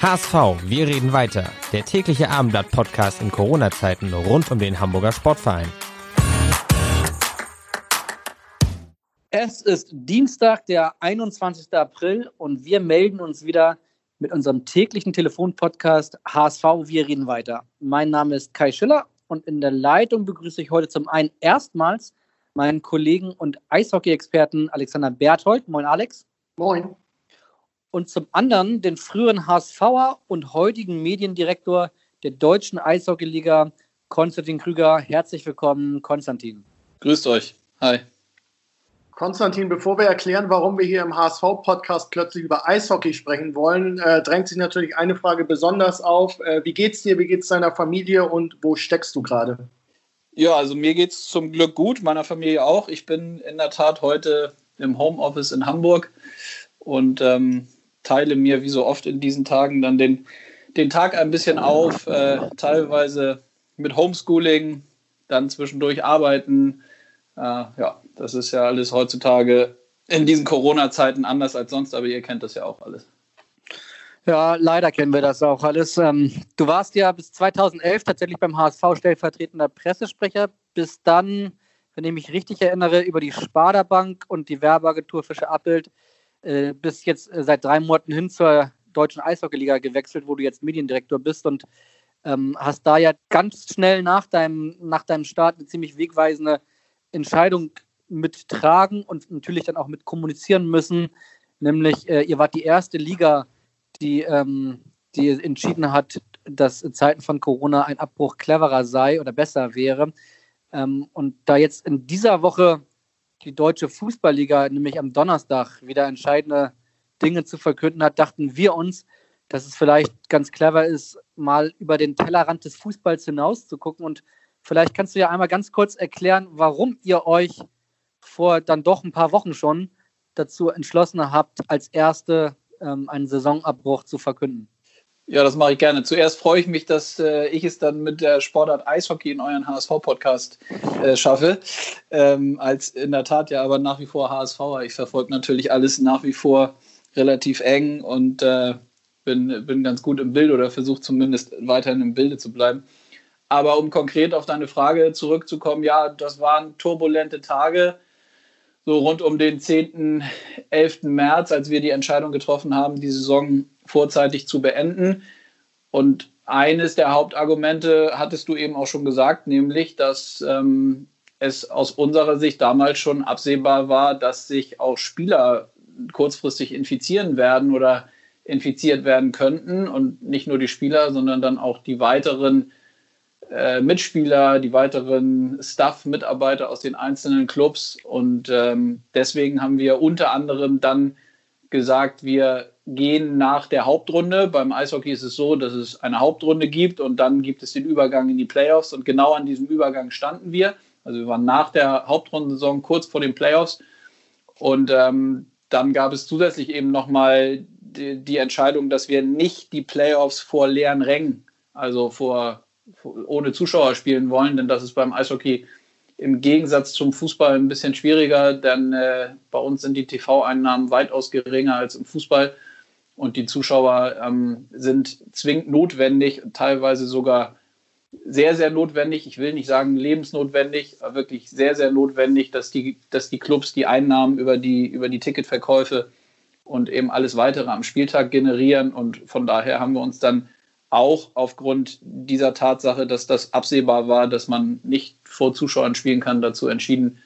HSV, wir reden weiter. Der tägliche Abendblatt-Podcast in Corona-Zeiten rund um den Hamburger Sportverein. Es ist Dienstag, der 21. April und wir melden uns wieder mit unserem täglichen Telefonpodcast HSV, wir reden weiter. Mein Name ist Kai Schiller und in der Leitung begrüße ich heute zum einen erstmals meinen Kollegen und Eishockey-Experten Alexander Berthold. Moin Alex. Moin und zum anderen den früheren HSVer und heutigen Mediendirektor der Deutschen Eishockeyliga, Konstantin Krüger. Herzlich willkommen, Konstantin. Grüßt euch. Hi. Konstantin, bevor wir erklären, warum wir hier im HSV-Podcast plötzlich über Eishockey sprechen wollen, äh, drängt sich natürlich eine Frage besonders auf. Äh, wie geht's dir, wie geht's deiner Familie und wo steckst du gerade? Ja, also mir geht's zum Glück gut, meiner Familie auch. Ich bin in der Tat heute im Homeoffice in Hamburg und ähm, teile mir wie so oft in diesen Tagen dann den, den Tag ein bisschen auf, äh, teilweise mit Homeschooling, dann zwischendurch arbeiten. Äh, ja, das ist ja alles heutzutage in diesen Corona-Zeiten anders als sonst, aber ihr kennt das ja auch alles. Ja, leider kennen wir das auch alles. Ähm, du warst ja bis 2011 tatsächlich beim HSV stellvertretender Pressesprecher, bis dann, wenn ich mich richtig erinnere, über die Sparda Bank und die Werbeagentur Fischer Abbild äh, bist jetzt äh, seit drei Monaten hin zur deutschen Eishockeyliga gewechselt, wo du jetzt Mediendirektor bist und ähm, hast da ja ganz schnell nach deinem, nach deinem Start eine ziemlich wegweisende Entscheidung mittragen und natürlich dann auch mit kommunizieren müssen. Nämlich, äh, ihr wart die erste Liga, die, ähm, die entschieden hat, dass in Zeiten von Corona ein Abbruch cleverer sei oder besser wäre. Ähm, und da jetzt in dieser Woche die deutsche Fußballliga nämlich am Donnerstag wieder entscheidende Dinge zu verkünden hat, dachten wir uns, dass es vielleicht ganz clever ist, mal über den Tellerrand des Fußballs hinaus zu gucken. Und vielleicht kannst du ja einmal ganz kurz erklären, warum ihr euch vor dann doch ein paar Wochen schon dazu entschlossen habt, als erste ähm, einen Saisonabbruch zu verkünden. Ja, das mache ich gerne. Zuerst freue ich mich, dass äh, ich es dann mit der Sportart Eishockey in euren HSV-Podcast äh, schaffe. Ähm, als in der Tat ja aber nach wie vor HSV. Ich verfolge natürlich alles nach wie vor relativ eng und äh, bin, bin ganz gut im Bild oder versuche zumindest weiterhin im Bilde zu bleiben. Aber um konkret auf deine Frage zurückzukommen, ja, das waren turbulente Tage so rund um den 10., 11. März, als wir die Entscheidung getroffen haben, die Saison vorzeitig zu beenden. Und eines der Hauptargumente hattest du eben auch schon gesagt, nämlich, dass ähm, es aus unserer Sicht damals schon absehbar war, dass sich auch Spieler kurzfristig infizieren werden oder infiziert werden könnten. Und nicht nur die Spieler, sondern dann auch die weiteren äh, Mitspieler, die weiteren Staff-Mitarbeiter aus den einzelnen Clubs. Und ähm, deswegen haben wir unter anderem dann gesagt, wir gehen nach der Hauptrunde. Beim Eishockey ist es so, dass es eine Hauptrunde gibt und dann gibt es den Übergang in die Playoffs. Und genau an diesem Übergang standen wir. Also wir waren nach der Hauptrundensaison kurz vor den Playoffs. Und ähm, dann gab es zusätzlich eben nochmal die, die Entscheidung, dass wir nicht die Playoffs vor leeren Rängen, also vor ohne Zuschauer spielen wollen, denn das ist beim Eishockey im Gegensatz zum Fußball ein bisschen schwieriger, denn äh, bei uns sind die TV-Einnahmen weitaus geringer als im Fußball und die Zuschauer ähm, sind zwingend notwendig, teilweise sogar sehr, sehr notwendig. Ich will nicht sagen lebensnotwendig, aber wirklich sehr, sehr notwendig, dass die, dass die Clubs die Einnahmen über die, über die Ticketverkäufe und eben alles weitere am Spieltag generieren. Und von daher haben wir uns dann auch aufgrund dieser Tatsache, dass das absehbar war, dass man nicht vor Zuschauern spielen kann, dazu entschieden,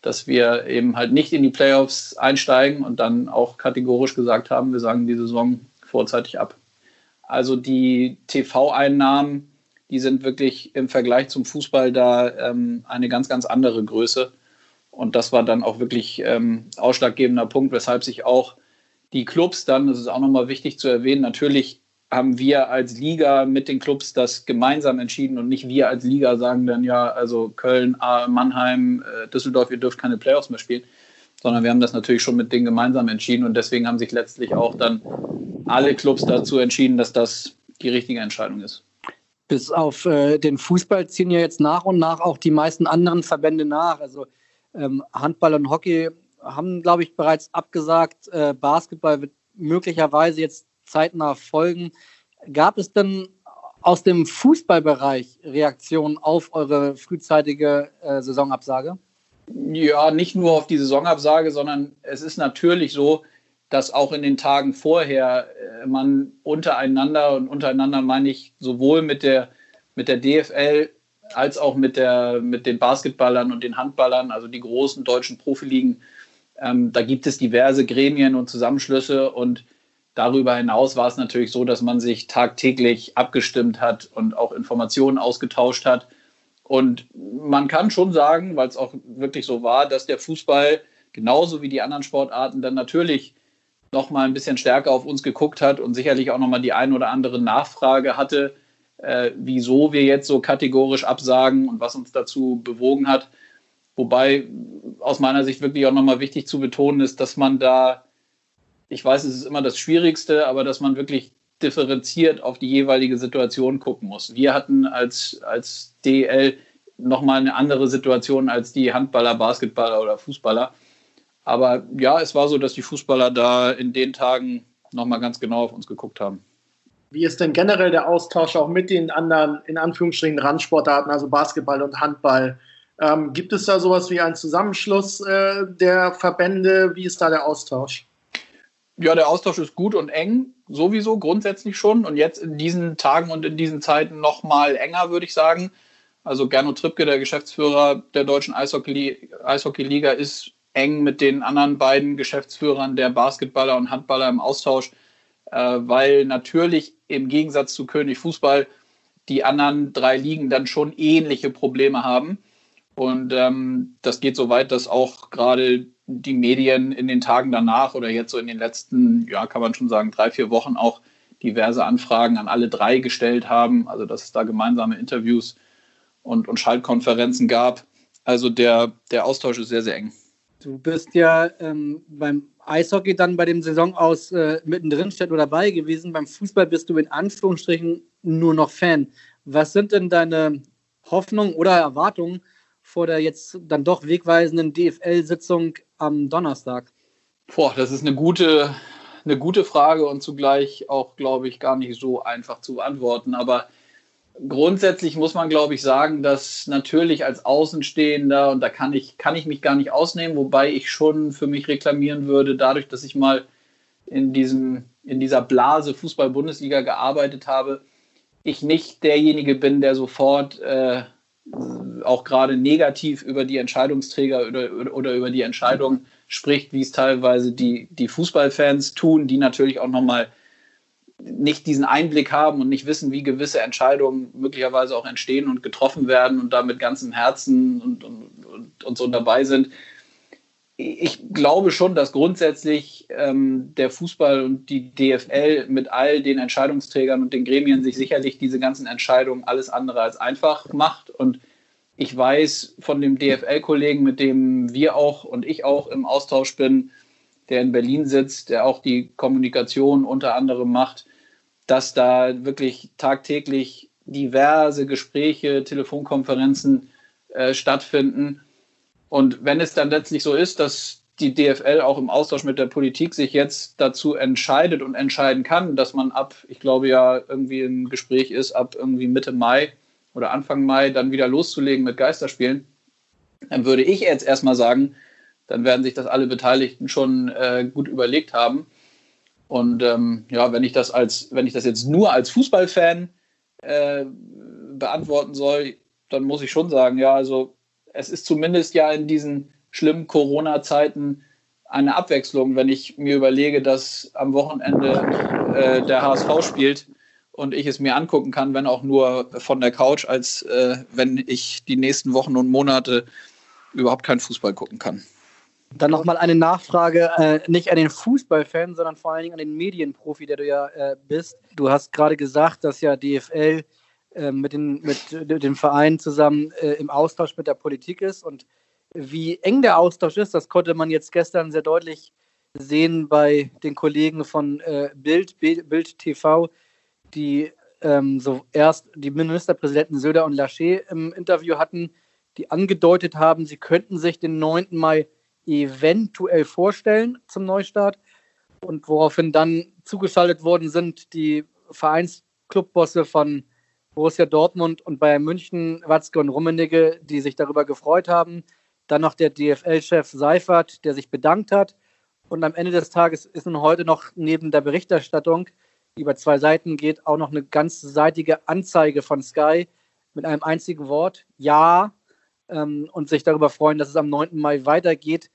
dass wir eben halt nicht in die Playoffs einsteigen und dann auch kategorisch gesagt haben, wir sagen die Saison vorzeitig ab. Also die TV-Einnahmen, die sind wirklich im Vergleich zum Fußball da ähm, eine ganz, ganz andere Größe. Und das war dann auch wirklich ähm, ausschlaggebender Punkt, weshalb sich auch die Clubs dann, das ist auch nochmal wichtig zu erwähnen, natürlich haben wir als Liga mit den Clubs das gemeinsam entschieden und nicht wir als Liga sagen dann ja, also Köln, Mannheim, äh, Düsseldorf, ihr dürft keine Playoffs mehr spielen, sondern wir haben das natürlich schon mit denen gemeinsam entschieden und deswegen haben sich letztlich auch dann alle Clubs dazu entschieden, dass das die richtige Entscheidung ist. Bis auf äh, den Fußball ziehen ja jetzt nach und nach auch die meisten anderen Verbände nach. Also ähm, Handball und Hockey haben, glaube ich, bereits abgesagt. Äh, Basketball wird möglicherweise jetzt zeitnah folgen. Gab es denn aus dem Fußballbereich Reaktionen auf eure frühzeitige äh, Saisonabsage? Ja, nicht nur auf die Saisonabsage, sondern es ist natürlich so, dass auch in den Tagen vorher äh, man untereinander und untereinander meine ich sowohl mit der, mit der DFL als auch mit, der, mit den Basketballern und den Handballern, also die großen deutschen Profiligen, ähm, da gibt es diverse Gremien und Zusammenschlüsse und darüber hinaus war es natürlich so, dass man sich tagtäglich abgestimmt hat und auch Informationen ausgetauscht hat. Und man kann schon sagen, weil es auch wirklich so war, dass der Fußball genauso wie die anderen Sportarten dann natürlich noch mal ein bisschen stärker auf uns geguckt hat und sicherlich auch noch mal die ein oder andere Nachfrage hatte, äh, wieso wir jetzt so kategorisch absagen und was uns dazu bewogen hat. Wobei aus meiner Sicht wirklich auch nochmal wichtig zu betonen ist, dass man da, ich weiß, es ist immer das Schwierigste, aber dass man wirklich differenziert auf die jeweilige Situation gucken muss. Wir hatten als, als DL nochmal eine andere Situation als die Handballer, Basketballer oder Fußballer. Aber ja, es war so, dass die Fußballer da in den Tagen nochmal ganz genau auf uns geguckt haben. Wie ist denn generell der Austausch auch mit den anderen, in Anführungsstrichen, Randsportarten, also Basketball und Handball? Ähm, gibt es da sowas wie einen Zusammenschluss äh, der Verbände? Wie ist da der Austausch? Ja, der Austausch ist gut und eng, sowieso grundsätzlich schon. Und jetzt in diesen Tagen und in diesen Zeiten noch mal enger, würde ich sagen. Also Gernot Trippke, der Geschäftsführer der deutschen Eishockey-Liga, ist eng mit den anderen beiden Geschäftsführern der Basketballer und Handballer im Austausch, äh, weil natürlich im Gegensatz zu König Fußball die anderen drei Ligen dann schon ähnliche Probleme haben. Und ähm, das geht so weit, dass auch gerade die Medien in den Tagen danach oder jetzt so in den letzten, ja, kann man schon sagen, drei, vier Wochen auch diverse Anfragen an alle drei gestellt haben. Also, dass es da gemeinsame Interviews und, und Schaltkonferenzen gab. Also, der, der Austausch ist sehr, sehr eng. Du bist ja ähm, beim Eishockey dann bei dem Saison aus äh, mittendrin statt oder dabei gewesen. Beim Fußball bist du in Anführungsstrichen nur noch Fan. Was sind denn deine Hoffnungen oder Erwartungen vor der jetzt dann doch wegweisenden DFL-Sitzung am Donnerstag? Boah, das ist eine gute, eine gute Frage und zugleich auch, glaube ich, gar nicht so einfach zu beantworten. Aber grundsätzlich muss man, glaube ich, sagen, dass natürlich als Außenstehender, und da kann ich, kann ich mich gar nicht ausnehmen, wobei ich schon für mich reklamieren würde, dadurch, dass ich mal in, diesem, in dieser Blase Fußball-Bundesliga gearbeitet habe, ich nicht derjenige bin, der sofort äh, auch gerade negativ über die Entscheidungsträger oder, oder über die Entscheidung spricht, wie es teilweise die, die Fußballfans tun, die natürlich auch nochmal nicht diesen Einblick haben und nicht wissen, wie gewisse Entscheidungen möglicherweise auch entstehen und getroffen werden und da mit ganzem Herzen und, und, und, und so dabei sind. Ich glaube schon, dass grundsätzlich ähm, der Fußball und die DFL mit all den Entscheidungsträgern und den Gremien sich sicherlich diese ganzen Entscheidungen alles andere als einfach macht und ich weiß von dem DFL-Kollegen, mit dem wir auch und ich auch im Austausch bin, der in Berlin sitzt, der auch die Kommunikation unter anderem macht, dass da wirklich tagtäglich diverse Gespräche, Telefonkonferenzen äh, stattfinden. Und wenn es dann letztlich so ist, dass die DFL auch im Austausch mit der Politik sich jetzt dazu entscheidet und entscheiden kann, dass man ab, ich glaube ja, irgendwie ein Gespräch ist, ab irgendwie Mitte Mai, oder Anfang Mai dann wieder loszulegen mit Geisterspielen, dann würde ich jetzt erstmal sagen, dann werden sich das alle Beteiligten schon äh, gut überlegt haben. Und ähm, ja, wenn ich das als, wenn ich das jetzt nur als Fußballfan äh, beantworten soll, dann muss ich schon sagen, ja, also es ist zumindest ja in diesen schlimmen Corona-Zeiten eine Abwechslung, wenn ich mir überlege, dass am Wochenende äh, der HSV spielt und ich es mir angucken kann, wenn auch nur von der Couch, als äh, wenn ich die nächsten Wochen und Monate überhaupt keinen Fußball gucken kann. Dann nochmal eine Nachfrage, äh, nicht an den Fußballfan, sondern vor allen Dingen an den Medienprofi, der du ja äh, bist. Du hast gerade gesagt, dass ja DFL äh, mit, den, mit dem Verein zusammen äh, im Austausch mit der Politik ist. Und wie eng der Austausch ist, das konnte man jetzt gestern sehr deutlich sehen bei den Kollegen von äh, Bild, Bild TV, die ähm, so erst die Ministerpräsidenten Söder und Laschet im Interview hatten, die angedeutet haben, sie könnten sich den 9. Mai eventuell vorstellen zum Neustart und woraufhin dann zugeschaltet worden sind die Vereinsclubbosse von Borussia Dortmund und Bayern München, Watzke und Rummenigge, die sich darüber gefreut haben. Dann noch der DFL-Chef Seifert, der sich bedankt hat. Und am Ende des Tages ist nun heute noch neben der Berichterstattung, über zwei Seiten geht, auch noch eine ganzseitige Anzeige von Sky mit einem einzigen Wort, ja, ähm, und sich darüber freuen, dass es am 9. Mai weitergeht.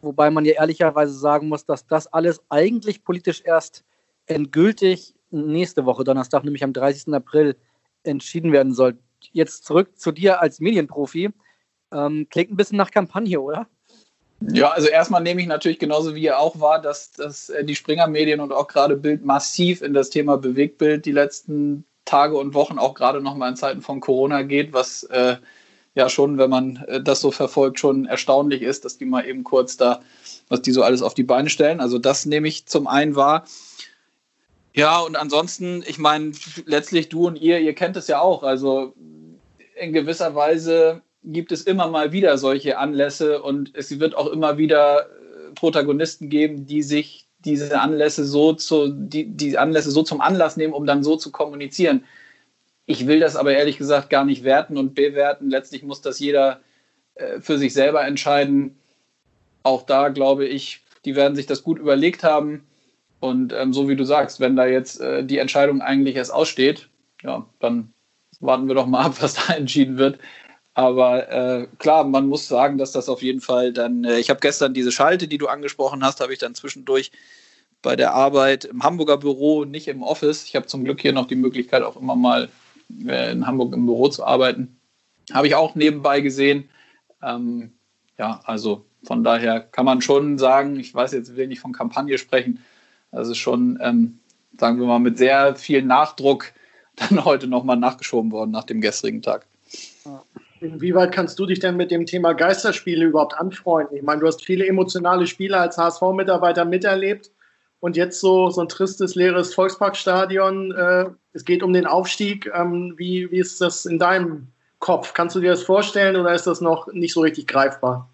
Wobei man ja ehrlicherweise sagen muss, dass das alles eigentlich politisch erst endgültig nächste Woche Donnerstag, nämlich am 30. April, entschieden werden soll. Jetzt zurück zu dir als Medienprofi. Ähm, klingt ein bisschen nach Kampagne, oder? Ja, also erstmal nehme ich natürlich genauso wie ihr auch wahr, dass, dass äh, die Springer-Medien und auch gerade Bild massiv in das Thema Bewegtbild die letzten Tage und Wochen, auch gerade nochmal in Zeiten von Corona geht, was äh, ja schon, wenn man äh, das so verfolgt, schon erstaunlich ist, dass die mal eben kurz da, was die so alles auf die Beine stellen. Also das nehme ich zum einen wahr. Ja, und ansonsten, ich meine, letztlich du und ihr, ihr kennt es ja auch. Also in gewisser Weise gibt es immer mal wieder solche Anlässe und es wird auch immer wieder äh, Protagonisten geben, die sich diese Anlässe so zu, die, die Anlässe so zum Anlass nehmen, um dann so zu kommunizieren. Ich will das aber ehrlich gesagt gar nicht werten und bewerten. Letztlich muss das jeder äh, für sich selber entscheiden. Auch da glaube ich, die werden sich das gut überlegt haben. Und ähm, so wie du sagst, wenn da jetzt äh, die Entscheidung eigentlich erst aussteht, ja, dann warten wir doch mal ab, was da entschieden wird. Aber äh, klar, man muss sagen, dass das auf jeden Fall dann, äh, ich habe gestern diese Schalte, die du angesprochen hast, habe ich dann zwischendurch bei der Arbeit im Hamburger Büro, nicht im Office. Ich habe zum Glück hier noch die Möglichkeit, auch immer mal äh, in Hamburg im Büro zu arbeiten. Habe ich auch nebenbei gesehen. Ähm, ja, also von daher kann man schon sagen, ich weiß jetzt, will nicht von Kampagne sprechen, das ist schon, ähm, sagen wir mal, mit sehr viel Nachdruck dann heute nochmal nachgeschoben worden nach dem gestrigen Tag. Inwieweit kannst du dich denn mit dem Thema Geisterspiele überhaupt anfreunden? Ich meine, du hast viele emotionale Spiele als HSV-Mitarbeiter miterlebt und jetzt so, so ein tristes, leeres Volksparkstadion. Äh, es geht um den Aufstieg. Ähm, wie, wie ist das in deinem Kopf? Kannst du dir das vorstellen oder ist das noch nicht so richtig greifbar?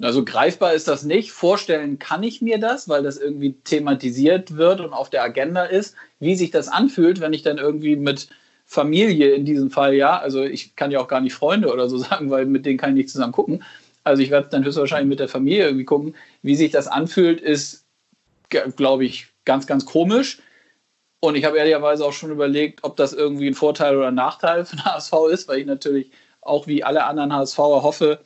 Also greifbar ist das nicht. Vorstellen kann ich mir das, weil das irgendwie thematisiert wird und auf der Agenda ist. Wie sich das anfühlt, wenn ich dann irgendwie mit Familie in diesem Fall, ja, also ich kann ja auch gar nicht Freunde oder so sagen, weil mit denen kann ich nicht zusammen gucken. Also ich werde dann höchstwahrscheinlich mit der Familie irgendwie gucken. Wie sich das anfühlt, ist, glaube ich, ganz, ganz komisch. Und ich habe ehrlicherweise auch schon überlegt, ob das irgendwie ein Vorteil oder ein Nachteil den HSV ist, weil ich natürlich auch wie alle anderen HSVer hoffe,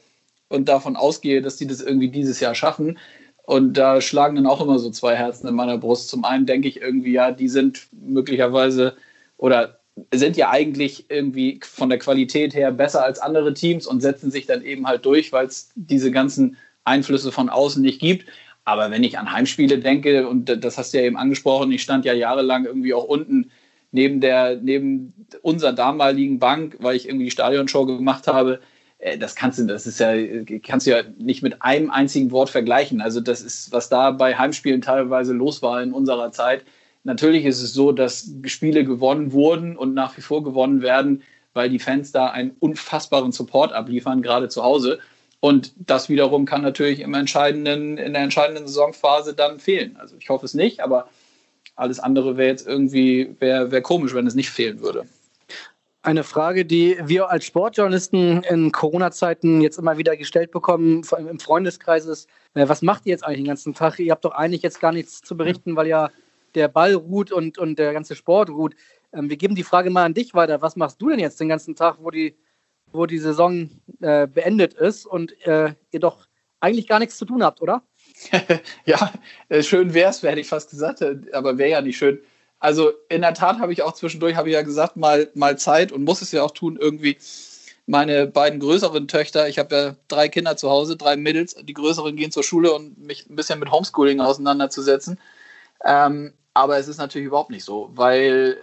und davon ausgehe, dass die das irgendwie dieses Jahr schaffen. Und da schlagen dann auch immer so zwei Herzen in meiner Brust. Zum einen denke ich irgendwie, ja, die sind möglicherweise oder sind ja eigentlich irgendwie von der Qualität her besser als andere Teams und setzen sich dann eben halt durch, weil es diese ganzen Einflüsse von außen nicht gibt. Aber wenn ich an Heimspiele denke, und das hast du ja eben angesprochen, ich stand ja jahrelang irgendwie auch unten neben der, neben unserer damaligen Bank, weil ich irgendwie die Stadionshow gemacht habe. Äh, das kannst du, das ist ja, kannst du ja nicht mit einem einzigen Wort vergleichen. Also das ist, was da bei Heimspielen teilweise los war in unserer Zeit. Natürlich ist es so, dass Spiele gewonnen wurden und nach wie vor gewonnen werden, weil die Fans da einen unfassbaren Support abliefern, gerade zu Hause. Und das wiederum kann natürlich im entscheidenden, in der entscheidenden Saisonphase dann fehlen. Also ich hoffe es nicht, aber alles andere wäre jetzt irgendwie, wäre wär komisch, wenn es nicht fehlen würde. Eine Frage, die wir als Sportjournalisten in Corona-Zeiten jetzt immer wieder gestellt bekommen, vor allem im Freundeskreis ist, äh, was macht ihr jetzt eigentlich den ganzen Tag? Ihr habt doch eigentlich jetzt gar nichts zu berichten, weil ja der Ball ruht und, und der ganze Sport ruht. Ähm, wir geben die Frage mal an dich weiter. Was machst du denn jetzt den ganzen Tag, wo die, wo die Saison äh, beendet ist und äh, ihr doch eigentlich gar nichts zu tun habt, oder? ja, äh, schön wäre es, hätte ich fast gesagt, aber wäre ja nicht schön. Also in der Tat habe ich auch zwischendurch, habe ich ja gesagt, mal, mal Zeit und muss es ja auch tun, irgendwie meine beiden größeren Töchter, ich habe ja drei Kinder zu Hause, drei Mädels, die größeren gehen zur Schule und mich ein bisschen mit Homeschooling auseinanderzusetzen. Ähm, aber es ist natürlich überhaupt nicht so, weil,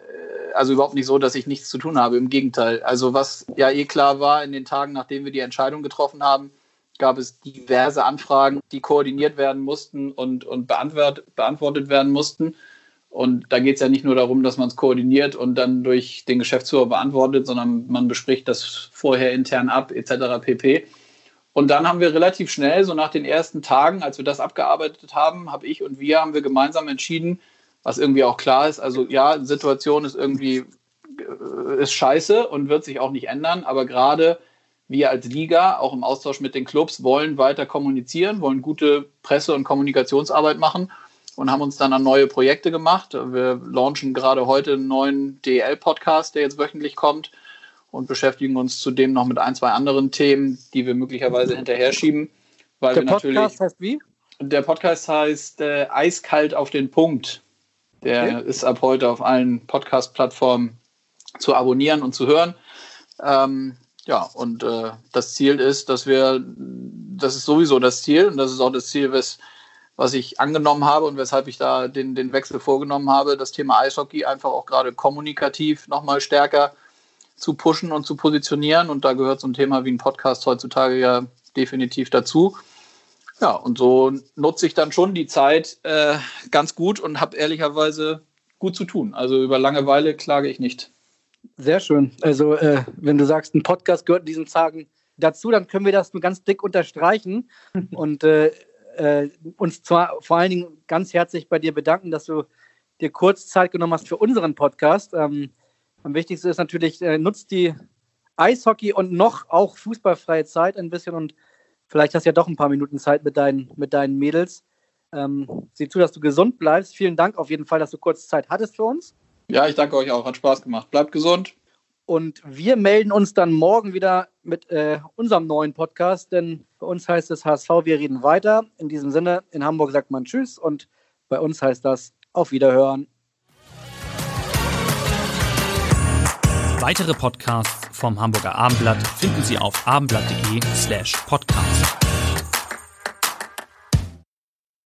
äh, also überhaupt nicht so, dass ich nichts zu tun habe. Im Gegenteil. Also was ja eh klar war, in den Tagen, nachdem wir die Entscheidung getroffen haben, gab es diverse Anfragen, die koordiniert werden mussten und, und beantwort, beantwortet werden mussten. Und da geht es ja nicht nur darum, dass man es koordiniert und dann durch den Geschäftsführer beantwortet, sondern man bespricht das vorher intern ab, etc. pp. Und dann haben wir relativ schnell, so nach den ersten Tagen, als wir das abgearbeitet haben, habe ich und wir, haben wir gemeinsam entschieden, was irgendwie auch klar ist, also ja, Situation ist irgendwie, äh, ist scheiße und wird sich auch nicht ändern, aber gerade wir als Liga, auch im Austausch mit den Clubs, wollen weiter kommunizieren, wollen gute Presse- und Kommunikationsarbeit machen und haben uns dann an neue Projekte gemacht. Wir launchen gerade heute einen neuen DL-Podcast, der jetzt wöchentlich kommt und beschäftigen uns zudem noch mit ein, zwei anderen Themen, die wir möglicherweise hinterher schieben. Weil der Podcast heißt wie? Der Podcast heißt äh, Eiskalt auf den Punkt. Der okay. ist ab heute auf allen Podcast-Plattformen zu abonnieren und zu hören. Ähm, ja, und äh, das Ziel ist, dass wir, das ist sowieso das Ziel und das ist auch das Ziel, was, was ich angenommen habe und weshalb ich da den, den Wechsel vorgenommen habe, das Thema Eishockey einfach auch gerade kommunikativ nochmal stärker zu pushen und zu positionieren. Und da gehört so ein Thema wie ein Podcast heutzutage ja definitiv dazu. Ja, und so nutze ich dann schon die Zeit äh, ganz gut und habe ehrlicherweise gut zu tun. Also über Langeweile klage ich nicht. Sehr schön. Also äh, wenn du sagst, ein Podcast gehört in diesen Tagen dazu, dann können wir das nur ganz dick unterstreichen und äh, äh, uns zwar vor allen Dingen ganz herzlich bei dir bedanken, dass du dir kurz Zeit genommen hast für unseren Podcast. Ähm, am wichtigsten ist natürlich, äh, nutzt die Eishockey und noch auch fußballfreie Zeit ein bisschen und Vielleicht hast du ja doch ein paar Minuten Zeit mit deinen, mit deinen Mädels. Ähm, sieh zu, dass du gesund bleibst. Vielen Dank auf jeden Fall, dass du kurz Zeit hattest für uns. Ja, ich danke euch auch. Hat Spaß gemacht. Bleibt gesund. Und wir melden uns dann morgen wieder mit äh, unserem neuen Podcast, denn bei uns heißt es HSV, wir reden weiter. In diesem Sinne, in Hamburg sagt man Tschüss und bei uns heißt das Auf Wiederhören. Weitere Podcasts vom Hamburger Abendblatt finden Sie auf abendblatt.de slash podcast.